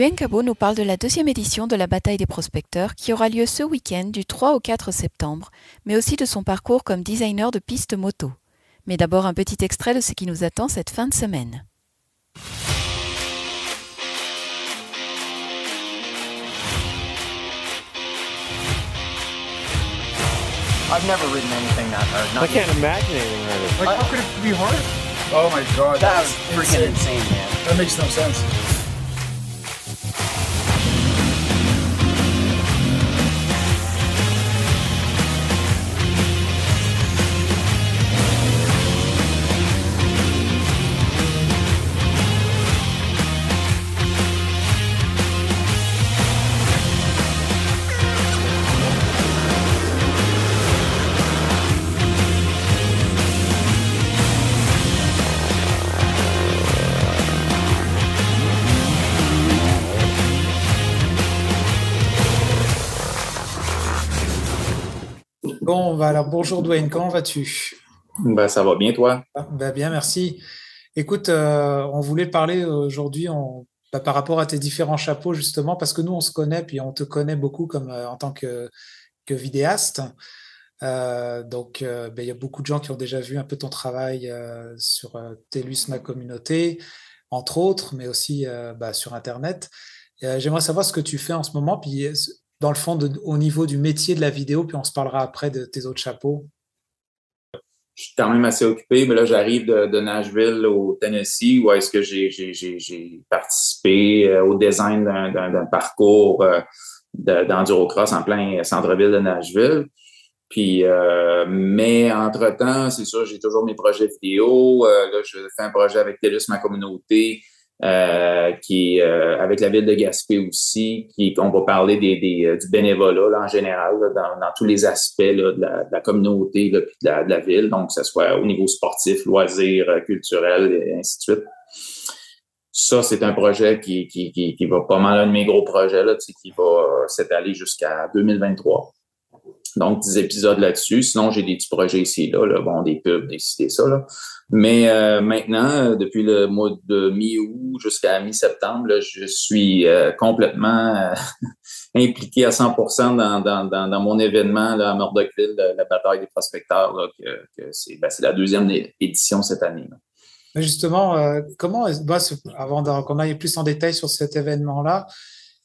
Duen Cabo nous parle de la deuxième édition de la bataille des prospecteurs qui aura lieu ce week-end du 3 au 4 septembre, mais aussi de son parcours comme designer de pistes moto. Mais d'abord un petit extrait de ce qui nous attend cette fin de semaine. I've never ridden anything that hard. I Not can't imagine anything harder. Like, how could it be hard? Oh my god, That that's was freaking insane, man. That makes no sense. Bon, bah alors bonjour Dwayne, comment vas-tu? Ben, ça va bien, toi? Bah Bien, merci. Écoute, euh, on voulait parler aujourd'hui en- bah, par rapport à tes différents chapeaux, justement, parce que nous, on se connaît, puis on te connaît beaucoup comme euh, en tant que, que vidéaste. Euh, donc, euh, bah, il y a beaucoup de gens qui ont déjà vu un peu ton travail euh, sur euh, TELUS Ma Communauté, entre autres, mais aussi euh, sur Internet. Euh, j'aimerais savoir ce que tu fais en ce moment, puis euh, dans le fond, au niveau du métier de la vidéo, puis on se parlera après de tes autres chapeaux. Je suis quand même assez occupé, mais là, j'arrive de, Nashville au Tennessee, où est-ce que j'ai, participé euh, au design d'un, parcours euh, de- d'endurocross en plein centre-ville de Nashville. Puis, euh, mais entre-temps, c'est sûr, j'ai toujours mes projets vidéo. Là, je fais un projet avec TELUS, ma communauté, euh, qui euh, avec la ville de Gaspé aussi, qui on va parler des, des, euh, du bénévolat là, en général, là, dans, dans tous les aspects là, de, la, de la communauté de la, de la ville, donc que ce soit au niveau sportif, loisirs, euh, culturel, et ainsi de suite. Ça, c'est un projet qui, qui, qui, va pas mal un de mes gros projets, là, qui va s'étaler jusqu'à 2023. Donc, 10 épisodes là-dessus. Sinon, j'ai des petits projets ici et là, bon, des pubs, des ci, des ça. Là. Mais euh, maintenant, euh, depuis le mois de mi-août jusqu'à mi-septembre, je suis euh, complètement impliqué à 100 dans, dans, mon événement là, à Murdochville, la, bataille des prospecteurs, là, que, ben, c'est la deuxième édition cette année. Justement, comment bah, avant qu'on aille plus en détail sur cet événement-là,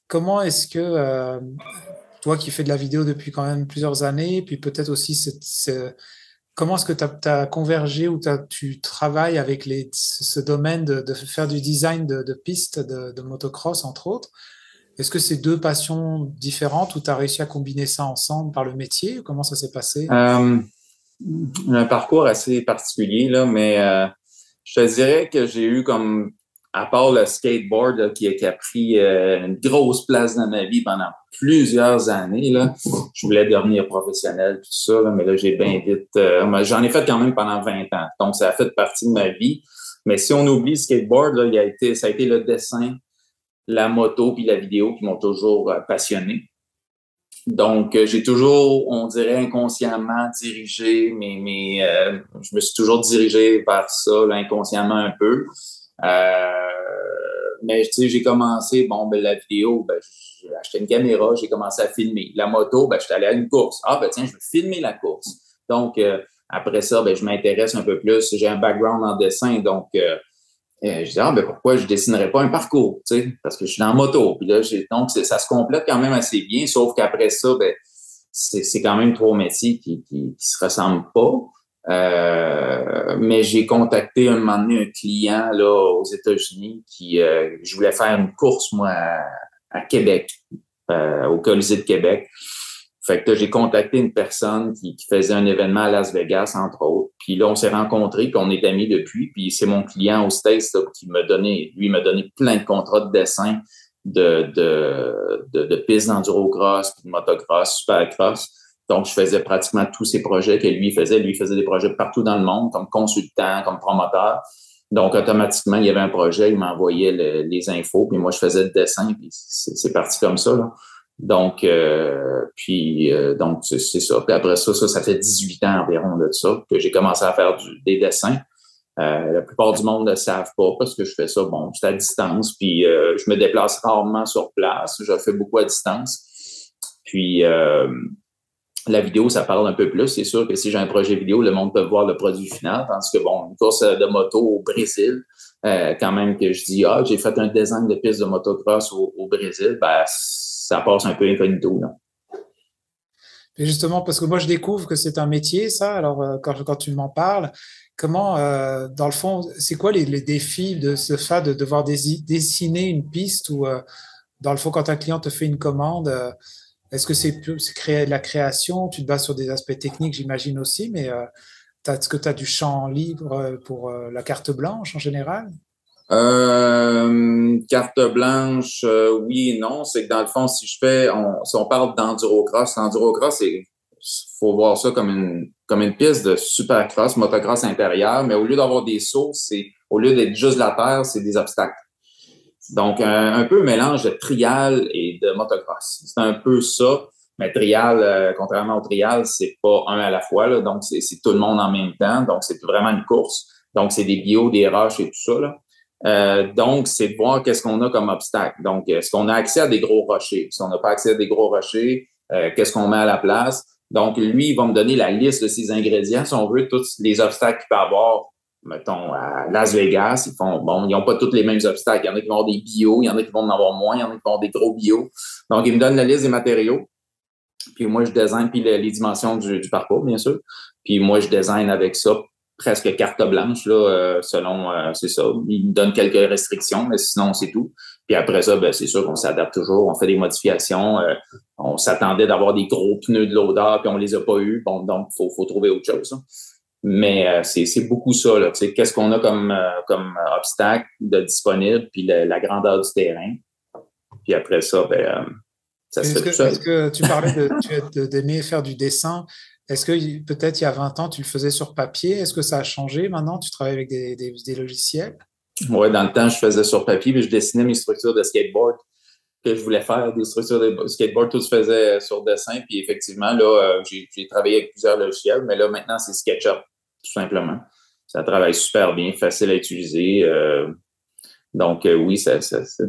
comment est-ce que toi qui fais de la vidéo depuis quand même plusieurs années, puis peut-être aussi cette- ce- comment est-ce que tu as, convergé ou t'as- tu travailles avec les, ce domaine de, faire du design de, pistes de, de motocross, entre autres? Est-ce que c'est deux passions différentes ou tu as réussi à combiner ça ensemble par le métier? Comment ça s'est passé? Euh, un parcours assez particulier, là, mais euh, je te dirais que j'ai eu comme, à part le skateboard là, qui, qui a pris euh, une grosse place dans ma vie pendant plusieurs années, là, je voulais devenir professionnel, tout ça, là, mais là, j'ai bien vite... euh, J'en ai fait quand même pendant 20 ans, donc ça a fait partie de ma vie. Mais si on oublie le skateboard, là, il a été, ça a été le dessin, la moto puis la vidéo qui m'ont toujours euh, passionné. Donc, euh, j'ai toujours, on dirait, inconsciemment dirigé, mais, euh, je me suis toujours dirigé vers ça, inconsciemment un peu. Euh, mais tu sais, j'ai commencé, bon, ben, la vidéo, ben, j'ai acheté une caméra, j'ai commencé à filmer. La moto, ben, je suis allé à une course. Ah, ben tiens, je vais filmer la course. Donc, euh, après ça, ben, je m'intéresse un peu plus. J'ai un background en dessin, donc euh, euh, je dis, ah, ben, pourquoi je dessinerais pas un parcours, tu sais, parce que je suis dans moto. Puis là, donc, ça se complète quand même assez bien, sauf qu'après ça, ben, c'est, quand même trois métiers qui, qui, qui se ressemblent pas. Euh, mais j'ai contacté un moment donné un client là aux États-Unis qui euh, je voulais faire une course moi à, Québec euh, au Colisée de Québec. Fait que j'ai contacté une personne qui, qui faisait un événement à Las Vegas entre autres. Puis là on s'est rencontrés puis on est amis depuis. Puis c'est mon client au States là, qui m'a donné lui m'a donné plein de contrats de dessin de de de, de pistes d'endurocross, puis de motocross, supercross. Donc, je faisais pratiquement tous ces projets que lui faisait. Lui faisait des projets partout dans le monde, comme consultant, comme promoteur. Donc, automatiquement, il y avait un projet, il m'envoyait le- les infos, puis moi, je faisais le dessin, puis c'est parti comme ça. Là. Donc, euh, puis, euh, donc c'est ça. Puis après ça, ça, ça fait 18 ans environ de ça que j'ai commencé à faire du- des dessins. Euh, la plupart du monde ne savent pas parce que je fais ça, bon, c'est à distance, puis euh, je me déplace rarement sur place, je fais beaucoup à distance. Puis euh, la vidéo, ça parle un peu plus. C'est sûr que si j'ai un projet vidéo, le monde peut voir le produit final, tandis que, bon, une course de moto au Brésil, quand même que je dis, ah, j'ai fait un design de piste de motocross au, Brésil, ben, ça passe un peu incognito, là. Et justement, parce que moi, je découvre que c'est un métier, ça. Alors, quand, quand tu m'en parles, Comment, euh, dans le fond, c'est quoi les, les, défis de ce fait de devoir dessiner une piste ou, euh, dans le fond, quand un client te fait une commande, euh, est-ce que c'est créer de la création Tu te bases sur des aspects techniques, j'imagine aussi, mais est-ce que tu as du champ libre pour la carte blanche en général? Carte blanche, oui et non. C'est que dans le fond, si je fais, on, si on parle d'endurocross, endurocross, c'est faut voir ça comme une, comme une piste de supercross, motocross intérieur, mais au lieu d'avoir des sauts, au lieu d'être juste la terre, c'est des obstacles. Donc, un, peu un mélange de trial et de motocross. C'est un peu ça. Mais trial, euh, contrairement au trial, c'est pas un à la fois, là, donc c'est, tout le monde en même temps. Donc, c'est vraiment une course. Donc, c'est des bio, des roches et tout ça. Là. Euh, donc, c'est de voir qu'est-ce qu'on a comme obstacle. Donc, est-ce qu'on a accès à des gros rochers? Si on n'a pas accès à des gros rochers, euh, qu'est-ce qu'on met à la place? Donc, lui, il va me donner la liste de ses ingrédients, si on veut, tous les obstacles qu'il peut avoir, mettons, à Las Vegas. Ils font, bon, ils n'ont pas tous les mêmes obstacles. Il y en a qui vont avoir des bio, il y en a qui vont en avoir moins, il y en a qui vont avoir des gros bio. Donc, il me donne la liste des matériaux. Puis moi, je design, puis les, dimensions du, parcours, bien sûr. Puis moi, je design avec ça presque carte blanche, là, euh, selon, euh, c'est ça. Il me donne quelques restrictions, mais sinon, c'est tout. Puis après ça, ben, c'est sûr qu'on s'adapte toujours, on fait des modifications. Euh, on s'attendait d'avoir des gros pneus de l'odeur, puis on les a pas eus. Bon, donc, faut, faut trouver autre chose. Hein. Mais euh, c'est beaucoup ça. Là. Qu'est-ce qu'on a comme, euh, comme obstacle de disponible, puis la, grandeur du terrain? Puis après ça, ben, ça se fait tout Est-ce que tu parlais d'aimer de, faire du dessin? Est-ce que peut-être il y a 20 ans, tu le faisais sur papier? Est-ce que ça a changé maintenant? Tu travailles avec des, des, des logiciels? Oui, dans le temps, je faisais sur papier, puis je dessinais mes structures de skateboard que je voulais faire, des structures de skateboard, tout se faisait sur dessin. Puis effectivement, là, euh, j'ai travaillé avec plusieurs logiciels, mais là, maintenant, c'est SketchUp, tout simplement. Ça travaille super bien, facile à utiliser. Euh, donc, euh, oui, ça,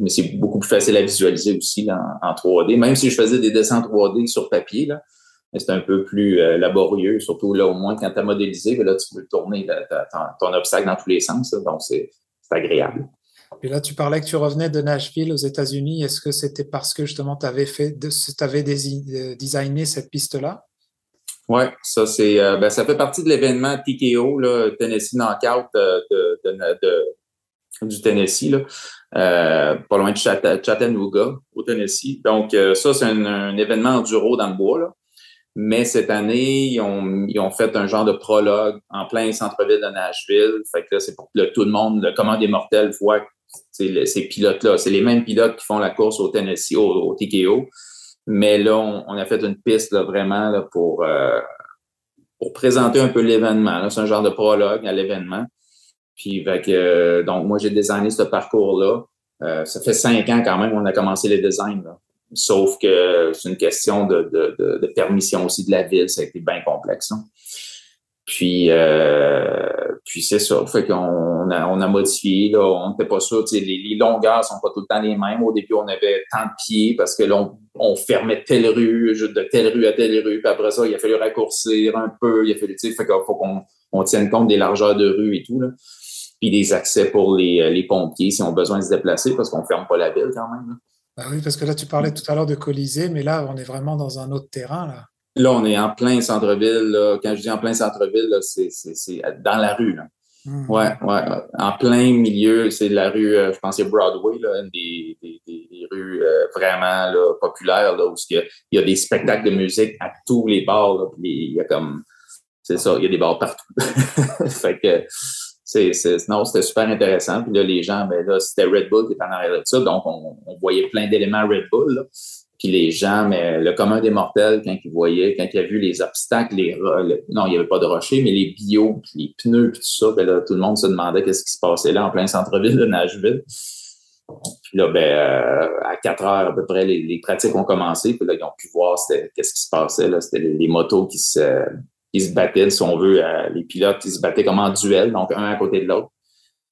mais c'est beaucoup plus facile à visualiser aussi en 3D. Même si je faisais des dessins 3D sur papier, c'est un peu plus laborieux, surtout là, au moins quand tu as modélisé, là, tu peux tourner ton, obstacle dans tous les sens. donc, c'est agréable. Et là, tu parlais que tu revenais de Nashville aux États-Unis. Est-ce que c'était parce que justement tu avais fait, tu avais euh, designé cette piste-là? Oui, ça c'est, euh, ben, ça fait partie de l'événement TKO, là, Tennessee Knockout euh, de, du Tennessee, là, pas loin de Chattanooga, au Tennessee. Donc ça c'est un, un, événement enduro dans le bois. Là. Mais cette année, ils ont, ils ont fait un genre de prologue en plein centre-ville de Nashville. Fait que c'est pour que tout le monde, le commande des mortels, voit ces pilotes-là. C'est les mêmes pilotes qui font la course au Tennessee, au, TKO. Mais là, on, a fait une piste là, vraiment là, pour, euh, pour présenter un peu l'événement. C'est un genre de prologue à l'événement. Puis, euh, donc, moi, j'ai designé ce parcours-là. Euh, ça fait cinq ans quand même qu'on a commencé les designs. Là. Sauf que c'est une question de, de, de, permission aussi de la ville. Ça a été bien complexe. Hein. Puis, euh, puis c'est ça. Fait qu'on a, on a modifié. Là, on n'était pas sûr. Les, les longueurs sont pas tout le temps les mêmes. Au début, on avait tant de pieds parce que là, on, fermait telle rue, de telle rue à telle rue. Puis après ça, il a fallu raccourcir un peu. Il a fallu, fait qu'il faut qu'on on tienne compte des largeurs de rue et tout. Là. Puis des accès pour les, les pompiers si on a besoin de se déplacer parce qu'on ferme pas la ville quand même. Bah oui, parce que là, tu parlais tout à l'heure de Colisée, mais là, on est vraiment dans un autre terrain. Là, là on est en plein centre-ville. Quand je dis en plein centre-ville, c'est dans la rue. Là. Mmh. Ouais, ouais. En plein milieu, c'est la rue, euh, je pense c'est Broadway, là, une des, des, des rues euh, vraiment là, populaires, là, où il y, a, il y, a, des spectacles de musique à tous les bars. Là, puis il y a comme, c'est ça, il y a des bars partout. fait que c'est, non, c'était super intéressant. Puis là, les gens, ben là, c'était Red Bull qui était en arrière de ça, donc on, voyait plein d'éléments Red Bull. Puis les gens, mais le commun des mortels, quand ils voyaient, quand ils a vu les obstacles, les non, il n'y avait pas de rochers, mais les bio, les pneus, puis tout ça, ben là, tout le monde se demandait qu'est-ce qui se passait là en plein centre-ville de Nashville. Puis là, ben, euh, à 4 heures à peu près, les, pratiques ont commencé. Puis là, ils ont pu voir qu'est-ce qui se passait. Là. C'était les, motos qui se, ils se battaient, si on veut, les pilotes, ils se battaient comme en duel, donc un à côté de l'autre.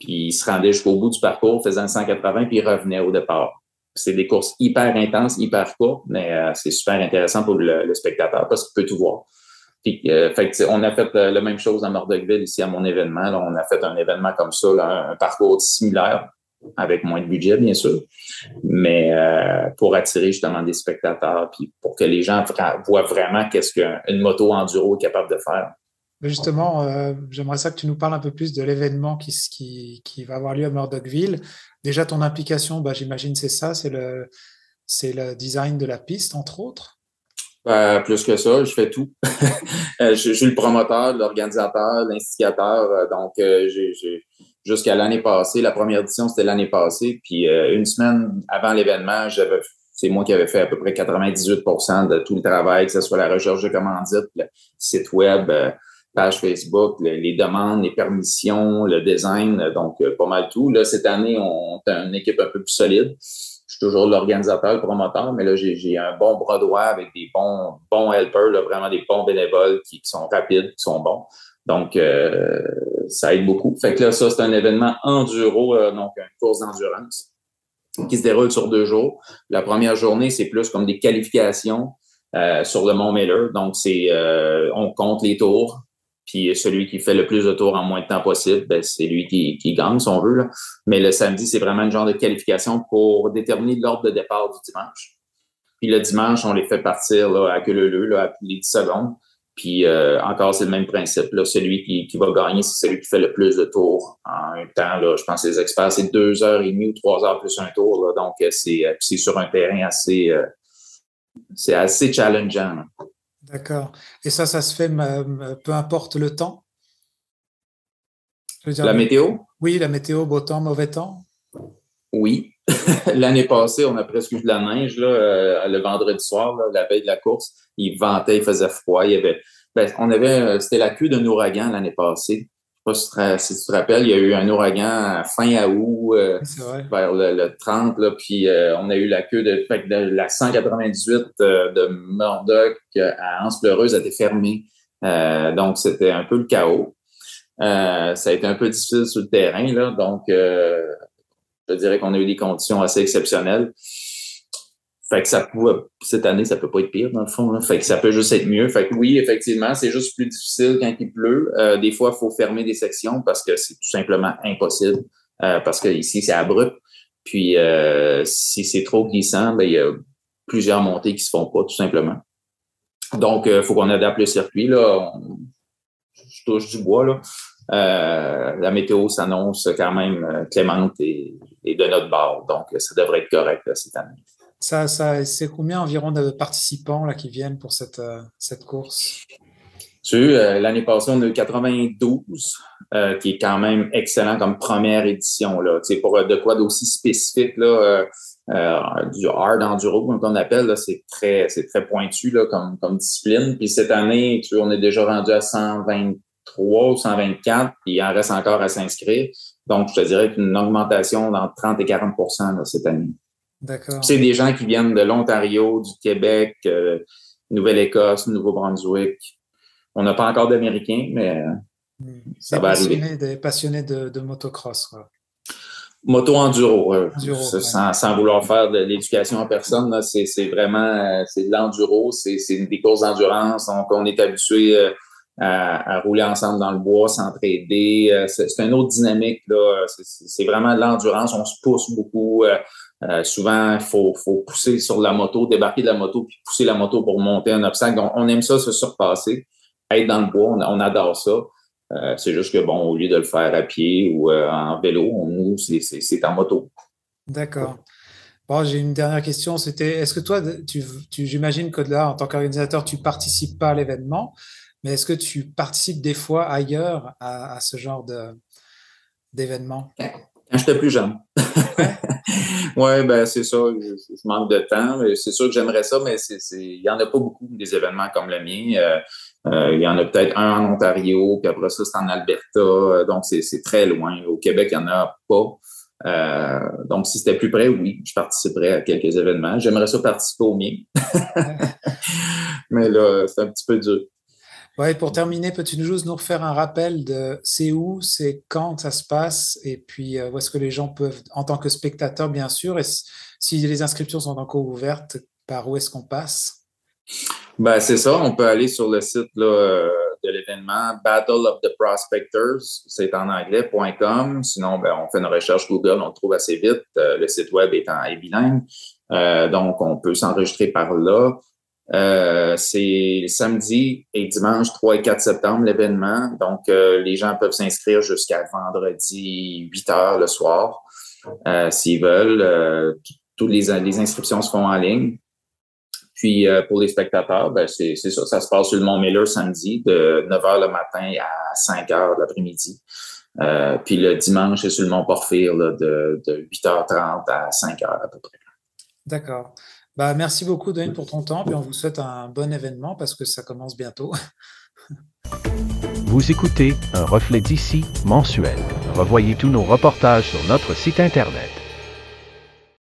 Puis ils se rendaient jusqu'au bout du parcours, faisaient 180, puis ils revenaient au départ. C'est des courses hyper intenses, hyper courtes, mais euh, c'est super intéressant pour le, spectateur parce qu'il peut tout voir. Puis, euh, fait on a fait euh, la même chose à Mordecville ici à mon événement. on a fait un événement comme ça, un, parcours similaire avec moins de budget, bien sûr, mais pour attirer justement des spectateurs, puis pour que les gens voient vraiment qu'est-ce qu'une moto enduro est capable de faire. Justement, j'aimerais ça que tu nous parles un peu plus de l'événement qui, va avoir lieu à Murdochville. Déjà, ton implication, bah, j'imagine, c'est ça, c'est le, design de la piste, entre autres? Euh, plus que ça, je fais tout. je, suis le promoteur, l'organisateur, l'instigateur. Euh, donc, euh, jusqu'à l'année passée, la première édition, c'était l'année passée. Puis, une semaine avant l'événement, c'est moi qui avais fait à peu près 98% de tout le travail, que ce soit la recherche de commandites, le site web, page Facebook, les demandes, les permissions, le design, donc euh, pas mal tout. Là, cette année, on a une équipe un peu plus solide. Je suis toujours l'organisateur, le promoteur, mais là, j'ai un bon bras droit avec des bons, bons helpers, là, vraiment des bons bénévoles qui, sont rapides, qui sont bons. Donc, euh, ça aide beaucoup. Fait que là, ça, c'est un événement enduro, euh, donc une course d'endurance qui se déroule sur deux jours. La première journée, c'est plus comme des qualifications sur le Mont Miller. Donc, c'est on compte les tours, puis celui qui fait le plus de tours en moins de temps possible, ben, c'est lui qui, qui, gagne, si on veut. Là. Mais le samedi, c'est vraiment un genre de qualification pour déterminer l'ordre de départ du dimanche. Puis le dimanche, on les fait partir là, à queue leu là, à les 10 secondes. Puis euh, encore, c'est le même principe. Là. Celui qui, qui va gagner, c'est celui qui fait le plus de tours en un temps. Là, je pense que les experts, c'est deux heures et demie ou trois heures plus un tour. Là. Donc, euh, c'est, euh, c'est sur un terrain assez, c'est assez challengeant. Là. D'accord. Et ça, ça se fait peu importe le temps? La météo? Oui, la météo, beau temps, mauvais temps? Oui. L'année passée, on a presque eu de la neige là, euh, le vendredi soir, la veille de la course. Il ventait, il faisait froid. Il y avait, ben, on avait, euh, c'était la queue d'un ouragan l'année passée pas si tu te rappelles, il y a eu un ouragan fin août, euh, vers le, 30, là, puis euh, on a eu la queue de, de la 198 euh, de Murdoch à Anse-Pleureuse a été fermée. donc, c'était un peu le chaos. ça a été un peu difficile sur le terrain, là, donc je dirais qu'on a eu des conditions assez exceptionnelles. Fait que ça peut, cette année, ça peut pas être pire, dans le fond. Fait que ça peut juste être mieux. Fait que oui, effectivement, c'est juste plus difficile quand il pleut. Euh, des fois, il faut fermer des sections parce que c'est tout simplement impossible. Euh, parce que ici, c'est abrupt. Puis euh, si c'est trop glissant, ben, il y a plusieurs montées qui se font pas, tout simplement. Donc, il faut qu'on adapte le circuit. Là. je touche du bois. Là. la météo s'annonce quand même clémente et, de notre bord. Donc, ça devrait être correct cette année. Ça, c'est combien environ de participants là, qui viennent pour cette, euh, cette course? Euh, l'année passée, on a eu 92, euh, qui est quand même excellent comme première édition. Là. pour de quoi d'aussi spécifique, là, du hard enduro, comme on appelle, c'est très, très pointu là, comme, comme discipline. Puis cette année, tu on est déjà rendu à 123 ou 124, puis il en reste encore à s'inscrire. Donc, je te dirais qu'une augmentation d'entre 30 et 40 là, cette année. C'est des gens qui viennent de l'Ontario, du Québec, euh, Nouvelle-Écosse, Nouveau-Brunswick. On n'a pas encore d'Américains, mais euh, hmm. ça va arriver. Des passionnés de, motocross. Moto-enduro, sans, vouloir faire de l'éducation en personne, c'est vraiment euh, c'est de l'enduro, c'est des courses d'endurance. Donc, on est habitué à, rouler ensemble dans le bois, s'entraider. C'est une autre dynamique. C'est vraiment de l'endurance. On se pousse beaucoup. Euh, souvent, il faut, pousser sur la moto, débarquer de la moto, puis pousser la moto pour monter un obstacle. on aime ça, se surpasser, être dans le bois, on, adore ça. Euh, c'est juste que, bon, au lieu de le faire à pied ou euh, en vélo, nous, c'est en moto. D'accord. Bon, j'ai une dernière question. C'était, est-ce que toi, tu, j'imagine que là, en tant qu'organisateur, tu participes pas à l'événement, mais est-ce que tu participes des fois ailleurs à, ce genre de, d'événement? Quand j'étais plus jeune. Oui, ben c'est ça. Je, manque de temps. C'est sûr que j'aimerais ça, mais il n'y en a pas beaucoup des événements comme le mien. Euh, euh, il y en a peut-être un en Ontario, puis après ça, c'est en Alberta. Euh, donc, c'est très loin. Au Québec, il n'y en a pas. donc, si c'était plus près, oui, je participerais à quelques événements. J'aimerais ça participer au mien. mais là, c'est un petit peu dur. Ouais, pour terminer, peux-tu juste nous refaire un rappel de c'est où, c'est quand ça se passe, et puis euh, où est-ce que les gens peuvent, en tant que spectateurs, bien sûr, et si les inscriptions sont encore ouvertes, par où est-ce qu'on passe? Ben, c'est ça, on peut aller sur le site là, euh, de l'événement Battle of the Prospectors, c'est en anglais.com. Sinon, ben, on fait une recherche Google, on le trouve assez vite. Euh, le site web est en bilingue. donc, on peut s'enregistrer par là. Euh, c'est samedi et dimanche 3 et 4 septembre l'événement. Donc, euh, les gens peuvent s'inscrire jusqu'à vendredi 8 heures le soir euh, s'ils veulent. toutes les, inscriptions se font en ligne. Puis pour les spectateurs, ben c'est ça, ça se passe sur le Mont Miller samedi de 9 h le matin à 5 h l'après-midi. puis le dimanche, c'est sur le Mont Porphyre de, de 8h30 à 5 h à peu près. D'accord. Bah, merci beaucoup, Dwayne, pour ton temps. Puis on vous souhaite un bon événement parce que ça commence bientôt. Vous écoutez Un reflet d'ici mensuel. Revoyez tous nos reportages sur notre site Internet.